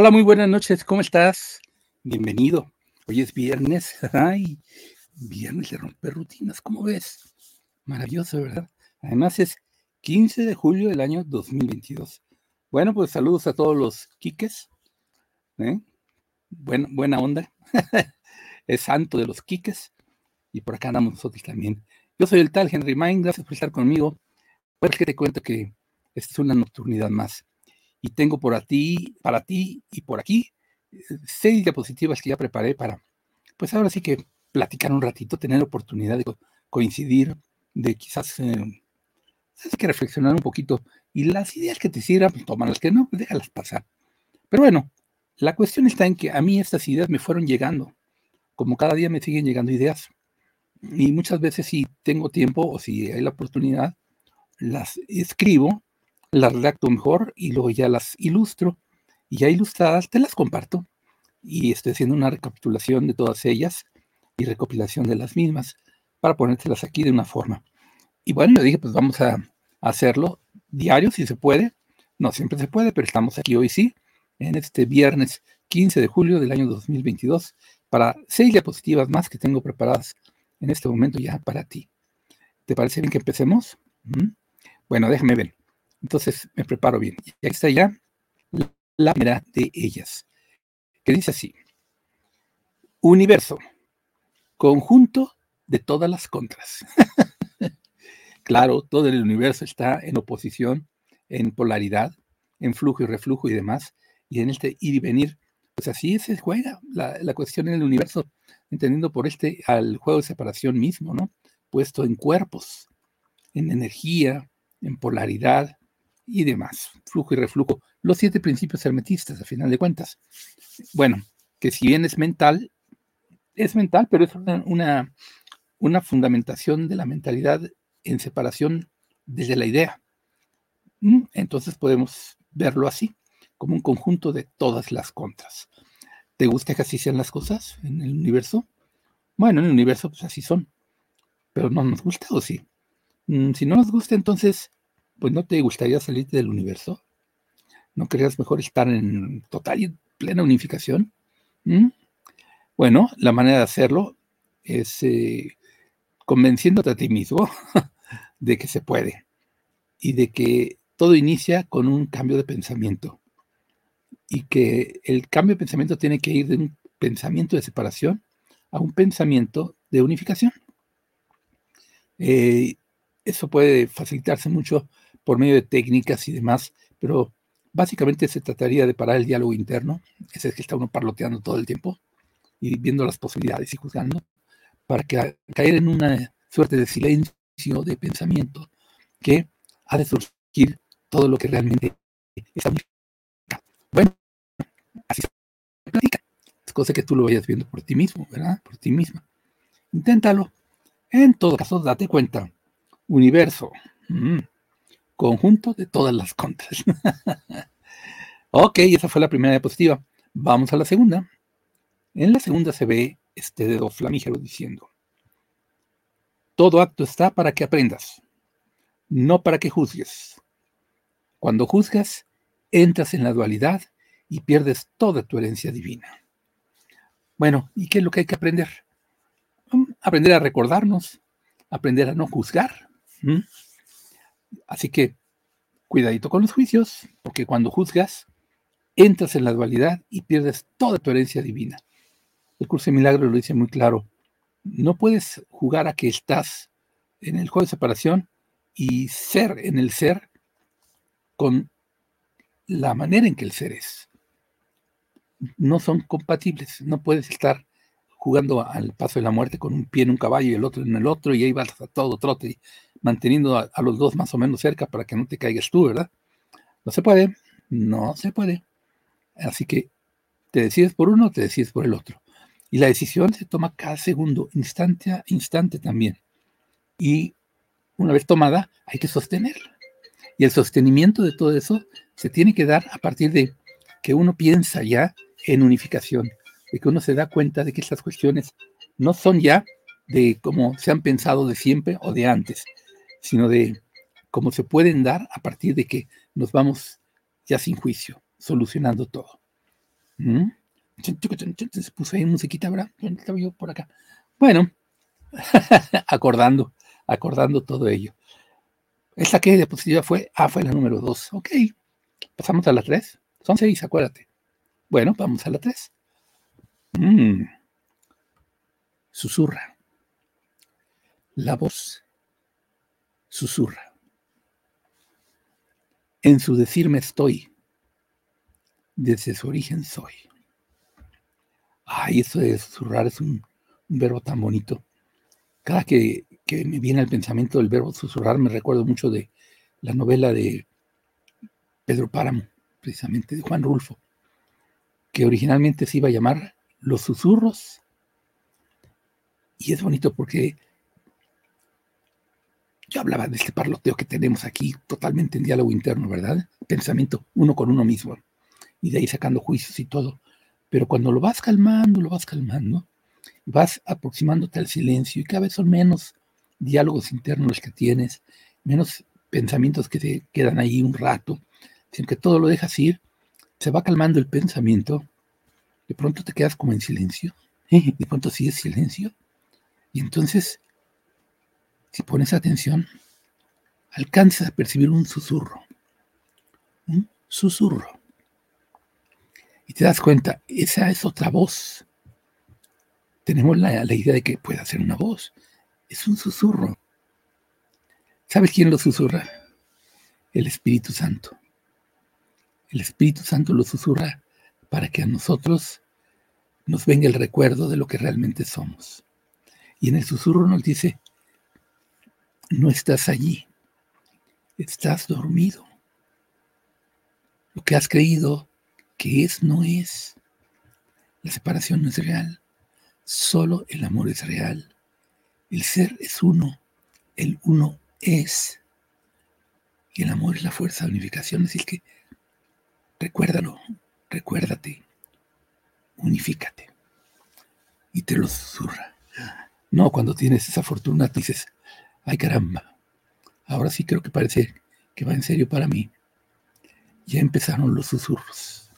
Hola, muy buenas noches, ¿cómo estás? Bienvenido. Hoy es viernes. Ay, viernes de romper rutinas, ¿cómo ves? Maravilloso, ¿verdad? Además es 15 de julio del año 2022. Bueno, pues saludos a todos los quiques. ¿eh? buena onda. es santo de los quiques. Y por acá andamos nosotros también. Yo soy el tal Henry Mind, gracias por estar conmigo. Pues que te cuento que esta es una nocturnidad más y tengo por ti, para ti y por aquí seis diapositivas que ya preparé para, pues ahora sí que platicar un ratito, tener oportunidad de coincidir, de quizás eh, que reflexionar un poquito y las ideas que te sirvan, pues las que no, pues déjalas pasar. Pero bueno, la cuestión está en que a mí estas ideas me fueron llegando, como cada día me siguen llegando ideas. Y muchas veces si tengo tiempo o si hay la oportunidad, las escribo las redacto mejor y luego ya las ilustro y ya ilustradas te las comparto y estoy haciendo una recapitulación de todas ellas y recopilación de las mismas para ponértelas aquí de una forma. Y bueno, yo dije, pues vamos a hacerlo diario si se puede. No siempre se puede, pero estamos aquí hoy sí, en este viernes 15 de julio del año 2022, para seis diapositivas más que tengo preparadas en este momento ya para ti. ¿Te parece bien que empecemos? Bueno, déjame ver. Entonces me preparo bien. Y ahí está ya la primera de ellas, que dice así. Universo, conjunto de todas las contras. claro, todo el universo está en oposición, en polaridad, en flujo y reflujo y demás, y en este ir y venir, pues así se juega la, la cuestión en el universo, entendiendo por este al juego de separación mismo, ¿no? Puesto en cuerpos, en energía, en polaridad, y demás, flujo y reflujo, los siete principios hermetistas, a final de cuentas. Bueno, que si bien es mental, es mental, pero es una, una, fundamentación de la mentalidad en separación desde la idea. Mm, entonces podemos verlo así, como un conjunto de todas las contras. ¿Te gusta que así sean las cosas en el universo? Bueno, en el universo pues así son, pero no nos gusta o sí. Mm, si no nos gusta, entonces pues no te gustaría salirte del universo. ¿No querías mejor estar en total y plena unificación? ¿Mm? Bueno, la manera de hacerlo es eh, convenciéndote a ti mismo de que se puede y de que todo inicia con un cambio de pensamiento y que el cambio de pensamiento tiene que ir de un pensamiento de separación a un pensamiento de unificación. Eh, eso puede facilitarse mucho por medio de técnicas y demás, pero básicamente se trataría de parar el diálogo interno, ese es que está uno parloteando todo el tiempo y viendo las posibilidades y juzgando, para que, caer en una suerte de silencio de pensamiento que ha de surgir todo lo que realmente está Bueno, así se platica. Es cosa que tú lo vayas viendo por ti mismo, ¿verdad? Por ti misma. Inténtalo. En todo caso, date cuenta. Universo. Mm, conjunto de todas las contras. ok, esa fue la primera diapositiva. Vamos a la segunda. En la segunda se ve este dedo flamígero diciendo, todo acto está para que aprendas, no para que juzgues. Cuando juzgas, entras en la dualidad y pierdes toda tu herencia divina. Bueno, ¿y qué es lo que hay que aprender? Mm, aprender a recordarnos, aprender a no juzgar. Así que cuidadito con los juicios, porque cuando juzgas, entras en la dualidad y pierdes toda tu herencia divina. El curso de milagros lo dice muy claro. No puedes jugar a que estás en el juego de separación y ser en el ser con la manera en que el ser es. No son compatibles. No puedes estar jugando al paso de la muerte con un pie en un caballo y el otro en el otro y ahí vas a todo trote manteniendo a, los dos más o menos cerca para que no te caigas tú, ¿verdad? No se puede, no se puede. Así que te decides por uno, te decides por el otro. Y la decisión se toma cada segundo, instante a instante también. Y una vez tomada, hay que sostenerla. Y el sostenimiento de todo eso se tiene que dar a partir de que uno piensa ya en unificación, de que uno se da cuenta de que estas cuestiones no son ya de como se han pensado de siempre o de antes, sino de cómo se pueden dar a partir de que nos vamos ya sin juicio, solucionando todo. ¿Mm? Se puso ahí musiquita, ¿verdad? Estaba yo por acá. Bueno, acordando, acordando todo ello. ¿Esta qué diapositiva fue? Ah, fue la número dos. Ok. Pasamos a la tres. Son seis, acuérdate. Bueno, vamos a la tres. Mm. Susurra. La voz susurra. En su decirme estoy, desde su origen soy. Ay, eso de susurrar es un, verbo tan bonito. Cada que, que, me viene al pensamiento del verbo susurrar, me recuerdo mucho de la novela de Pedro Páramo, precisamente, de Juan Rulfo, que originalmente se iba a llamar Los susurros. Y es bonito porque yo hablaba de este parloteo que tenemos aquí, totalmente en diálogo interno, ¿verdad? Pensamiento uno con uno mismo, y de ahí sacando juicios y todo. Pero cuando lo vas calmando, lo vas calmando, vas aproximándote al silencio y cada vez son menos diálogos internos los que tienes, menos pensamientos que te quedan ahí un rato, sino que todo lo dejas ir, se va calmando el pensamiento, de pronto te quedas como en silencio, de pronto sigues silencio, y entonces si pones atención, alcanzas a percibir un susurro. Un susurro. Y te das cuenta, esa es otra voz. Tenemos la, idea de que puede ser una voz. Es un susurro. ¿Sabes quién lo susurra? El Espíritu Santo. El Espíritu Santo lo susurra para que a nosotros nos venga el recuerdo de lo que realmente somos. Y en el susurro nos dice, no estás allí, estás dormido. Lo que has creído que es, no es. La separación no es real, solo el amor es real. El ser es uno, el uno es. Y el amor es la fuerza de unificación, decir, que recuérdalo, recuérdate, unifícate. Y te lo susurra. No, cuando tienes esa fortuna, dices, Ay caramba, ahora sí creo que parece que va en serio para mí. Ya empezaron los susurros.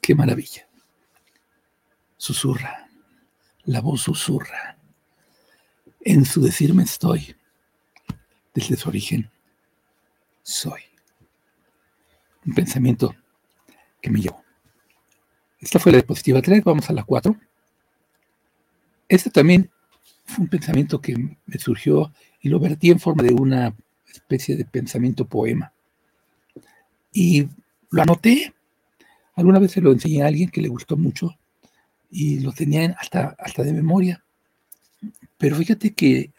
Qué maravilla. Susurra, la voz susurra. En su decirme estoy, desde su origen, soy. Un pensamiento que me llevó. Esta fue la diapositiva 3, vamos a la 4. Este también fue un pensamiento que me surgió y lo vertí en forma de una especie de pensamiento poema. Y lo anoté. Alguna vez se lo enseñé a alguien que le gustó mucho y lo tenía hasta, hasta de memoria. Pero fíjate que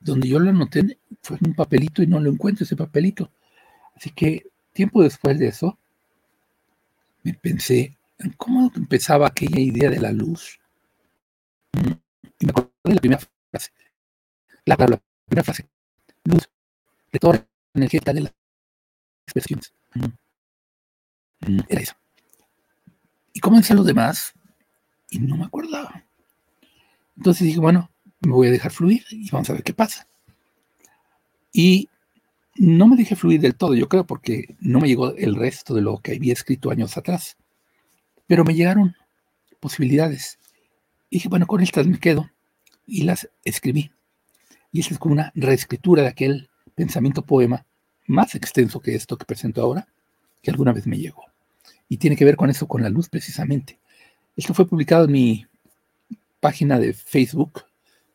donde yo lo anoté fue en un papelito y no lo encuentro ese papelito. Así que tiempo después de eso, me pensé en cómo empezaba aquella idea de la luz. Y me acordé de la primera la, la, primera frase. Luz de toda la energía de las expresiones. Era eso. Y comencé los demás y no me acordaba. Entonces dije, bueno, me voy a dejar fluir y vamos a ver qué pasa. Y no me dejé fluir del todo, yo creo, porque no me llegó el resto de lo que había escrito años atrás. Pero me llegaron posibilidades. Y dije, bueno, con estas me quedo y las escribí. Y esa es como una reescritura de aquel pensamiento poema más extenso que esto que presento ahora, que alguna vez me llegó. Y tiene que ver con eso, con la luz precisamente. Esto fue publicado en mi página de Facebook,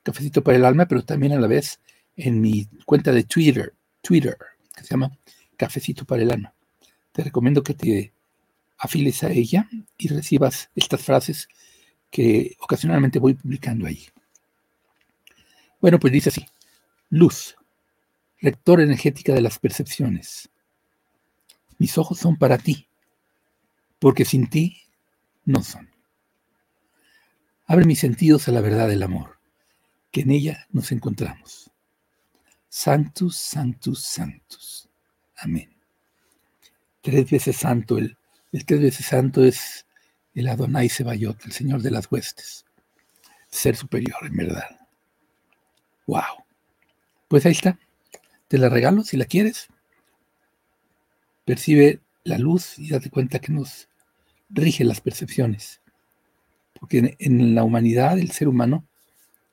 Cafecito para el Alma, pero también a la vez en mi cuenta de Twitter, Twitter, que se llama Cafecito para el Alma. Te recomiendo que te afiles a ella y recibas estas frases que ocasionalmente voy publicando ahí. Bueno, pues dice así, luz, rector energética de las percepciones. Mis ojos son para ti, porque sin ti no son. Abre mis sentidos a la verdad del amor, que en ella nos encontramos. Santus, Santus, Santus. Amén. Tres veces santo, el, el tres veces santo es el Adonai Sebayot, el Señor de las huestes. Ser superior, en verdad. Wow. Pues ahí está. Te la regalo si la quieres. Percibe la luz y date cuenta que nos rige las percepciones. Porque en, la humanidad, el ser humano,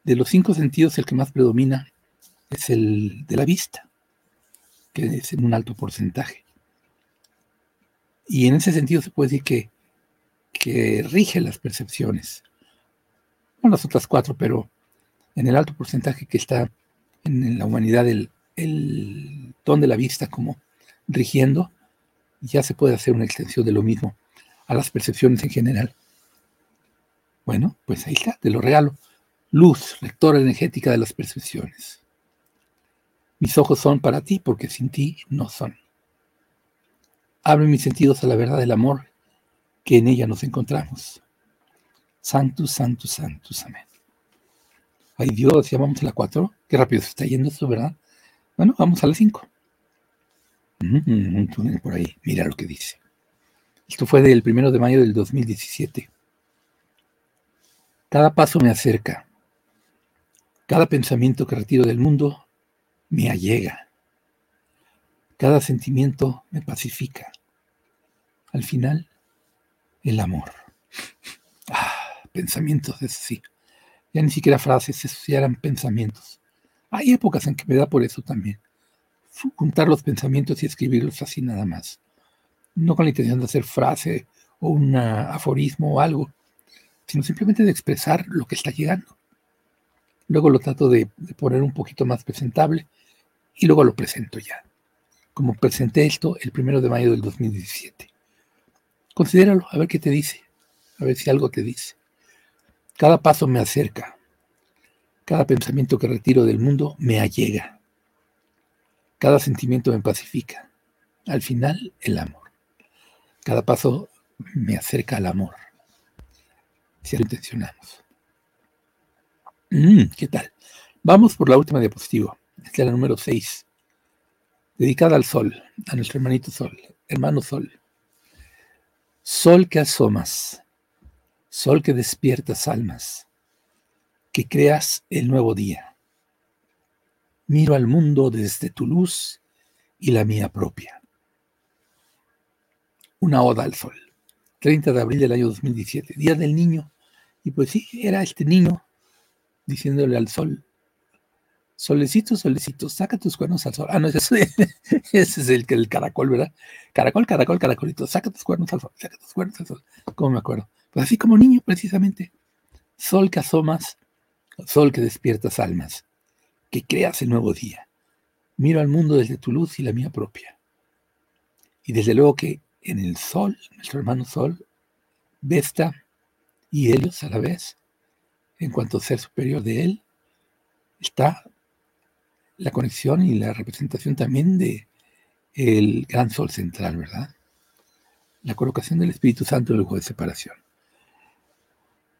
de los cinco sentidos, el que más predomina es el de la vista, que es en un alto porcentaje. Y en ese sentido se puede decir que, que rige las percepciones. No las otras cuatro, pero en el alto porcentaje que está en la humanidad el, el de la vista como rigiendo, ya se puede hacer una extensión de lo mismo a las percepciones en general. Bueno, pues ahí está, te lo regalo. Luz, lectora energética de las percepciones. Mis ojos son para ti porque sin ti no son. Abre mis sentidos a la verdad del amor que en ella nos encontramos. Santus, santus, santus, amén. Ay Dios, ya vamos a la 4. Qué rápido se está yendo esto, ¿verdad? Bueno, vamos a la 5. un túnel por ahí, mira lo que dice. Esto fue del primero de mayo del 2017. Cada paso me acerca. Cada pensamiento que retiro del mundo me allega. Cada sentimiento me pacifica. Al final, el amor. Ah, pensamientos, eso sí. Ya ni siquiera frases, ya eran pensamientos. Hay épocas en que me da por eso también. Juntar los pensamientos y escribirlos así nada más no con la intención de hacer frase o un aforismo o algo, sino simplemente de expresar lo que está llegando. Luego lo trato de, poner un poquito más presentable y luego lo presento ya. Como presenté esto el primero de mayo del 2017. Considéralo, a ver qué te dice, a ver si algo te dice. Cada paso me acerca, cada pensamiento que retiro del mundo me allega, cada sentimiento me pacifica. Al final, el amor. Cada paso me acerca al amor, si lo intencionamos. Mm, ¿Qué tal? Vamos por la última diapositiva. Esta es la número 6, dedicada al sol, a nuestro hermanito sol, hermano sol. Sol que asomas, sol que despiertas almas, que creas el nuevo día. Miro al mundo desde tu luz y la mía propia una oda al sol. 30 de abril del año 2017, Día del Niño. Y pues sí, era este niño diciéndole al sol, solecito, solecito, saca tus cuernos al sol. Ah, no, ese, es el, el caracol, ¿verdad? Caracol, caracol, caracolito, saca tus cuernos al sol, saca tus cuernos al sol. ¿Cómo me acuerdo? Así como niño, precisamente. Sol que asomas, sol que despiertas almas, que creas el nuevo día. Miro al mundo desde tu luz y la mía propia. Y desde luego que en el Sol, nuestro hermano Sol, Vesta y Helios a la vez, en cuanto ser superior de él, está la conexión y la representación también de el gran sol central, ¿verdad? La colocación del Espíritu Santo en el juego de separación.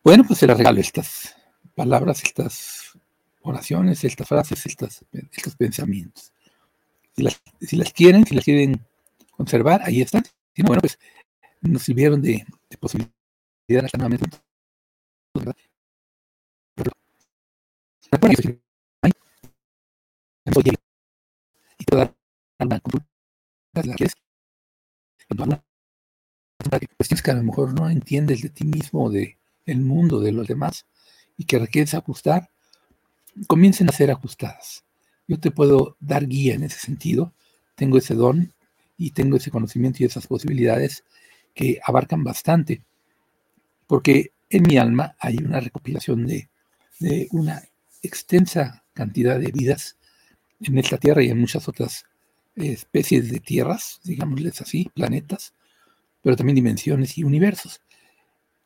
Bueno, pues se les regalo estas palabras, estas oraciones, estas frases, estas, estos pensamientos. Si las, si las quieren, si las quieren conservar, ahí están bueno, pues nos sirvieron de, de posibilidad hasta nuevamente. Y toda la cuando cuestiones que a lo mejor no entiendes de ti mismo, o de el mundo, de los demás, y que requieres ajustar, comiencen a ser ajustadas. Yo te puedo dar guía en ese sentido, tengo ese don y tengo ese conocimiento y esas posibilidades que abarcan bastante, porque en mi alma hay una recopilación de, una extensa cantidad de vidas en esta Tierra y en muchas otras especies de tierras, digámosles así, planetas, pero también dimensiones y universos.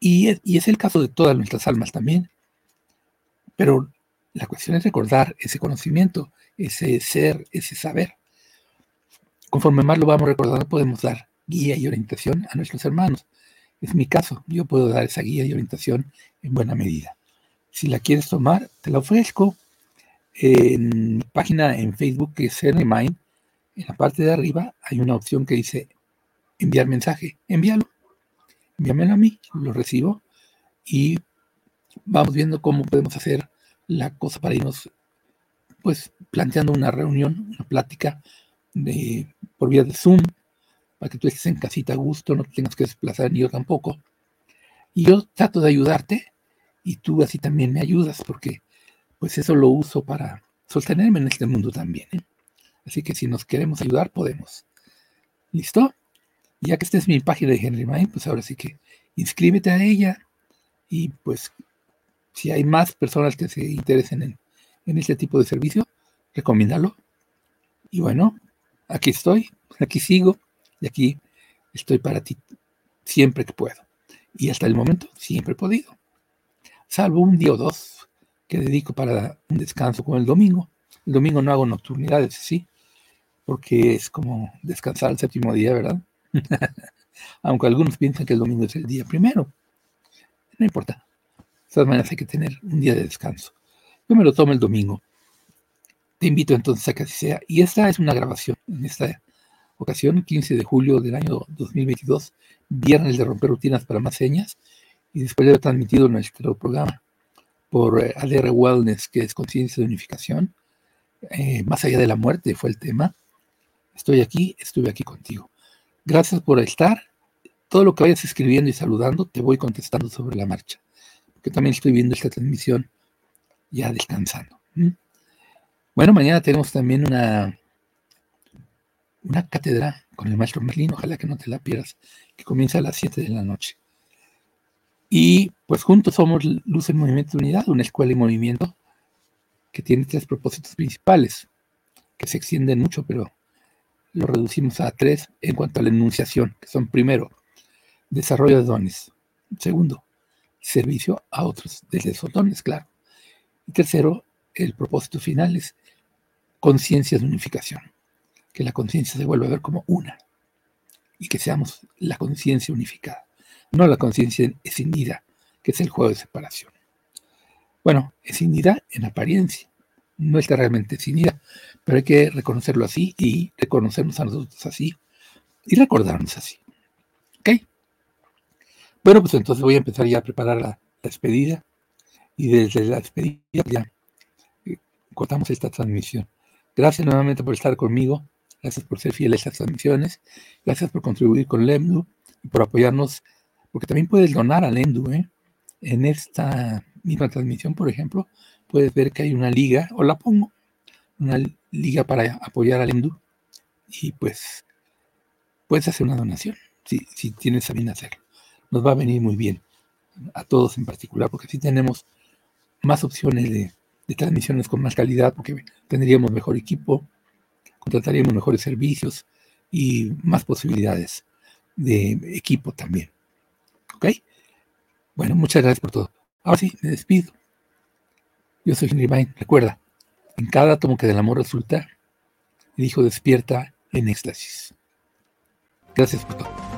Y es, el caso de todas nuestras almas también. Pero la cuestión es recordar ese conocimiento, ese ser, ese saber. Conforme más lo vamos recordando, podemos dar guía y orientación a nuestros hermanos. Es mi caso, yo puedo dar esa guía y orientación en buena medida. Si la quieres tomar, te la ofrezco en mi página en Facebook, que es Mind. En la parte de arriba hay una opción que dice enviar mensaje. Envíalo. Envíamelo a mí, lo recibo y vamos viendo cómo podemos hacer la cosa para irnos pues planteando una reunión, una plática de, por vía de Zoom para que tú estés en casita a gusto, no te tengas que desplazar, ni yo tampoco. Y yo trato de ayudarte y tú así también me ayudas, porque pues eso lo uso para sostenerme en este mundo también. ¿eh? Así que si nos queremos ayudar, podemos. ¿Listo? Ya que esta es mi página de Henry Mind, pues ahora sí que inscríbete a ella y pues si hay más personas que se interesen en, en este tipo de servicio, recomiéndalo. Y bueno, aquí estoy, aquí sigo y aquí estoy para ti siempre que puedo. Y hasta el momento siempre he podido. Salvo un día o dos que dedico para un descanso como el domingo. El domingo no hago nocturnidades, sí, porque es como descansar el séptimo día, ¿verdad? Aunque algunos piensan que el domingo es el día primero. No importa. De todas maneras hay que tener un día de descanso. Yo me lo tomo el domingo. Te invito entonces a que así sea. Y esta es una grabación en esta ocasión, 15 de julio del año 2022, viernes de romper rutinas para más señas. Y después de haber transmitido nuestro programa por eh, ADR Wellness, que es conciencia de unificación, eh, más allá de la muerte fue el tema. Estoy aquí, estuve aquí contigo. Gracias por estar. Todo lo que vayas escribiendo y saludando, te voy contestando sobre la marcha. Porque también estoy viendo esta transmisión ya descansando. Bueno, mañana tenemos también una, una cátedra con el maestro Merlín. Ojalá que no te la pierdas, que comienza a las 7 de la noche. Y pues juntos somos Luz en Movimiento Unidad, una escuela y movimiento que tiene tres propósitos principales, que se extienden mucho, pero lo reducimos a tres en cuanto a la enunciación, que son primero, desarrollo de dones. Segundo, servicio a otros, desde esos dones, claro. Y tercero, el propósito final es conciencia de unificación, que la conciencia se vuelva a ver como una y que seamos la conciencia unificada, no la conciencia escindida, que es el juego de separación. Bueno, escindida en apariencia, no está realmente escindida, pero hay que reconocerlo así y reconocernos a nosotros así y recordarnos así. ¿Ok? Bueno, pues entonces voy a empezar ya a preparar la, despedida y desde la despedida ya eh, cortamos esta transmisión. Gracias nuevamente por estar conmigo, gracias por ser fiel a estas transmisiones, gracias por contribuir con LEMDU y por apoyarnos, porque también puedes donar a LEMDU. ¿eh? En esta misma transmisión, por ejemplo, puedes ver que hay una liga, o la pongo, una liga para apoyar al Endu y pues puedes hacer una donación si, si tienes a bien hacerlo. Nos va a venir muy bien a todos en particular porque así tenemos más opciones de, de transmisiones con más calidad porque tendríamos mejor equipo, contrataríamos mejores servicios y más posibilidades de equipo también. ¿Ok? Bueno, muchas gracias por todo. Ahora sí, me despido. Yo soy Vine. Recuerda, en cada átomo que del amor resulta, el Hijo despierta en éxtasis. Gracias por todo.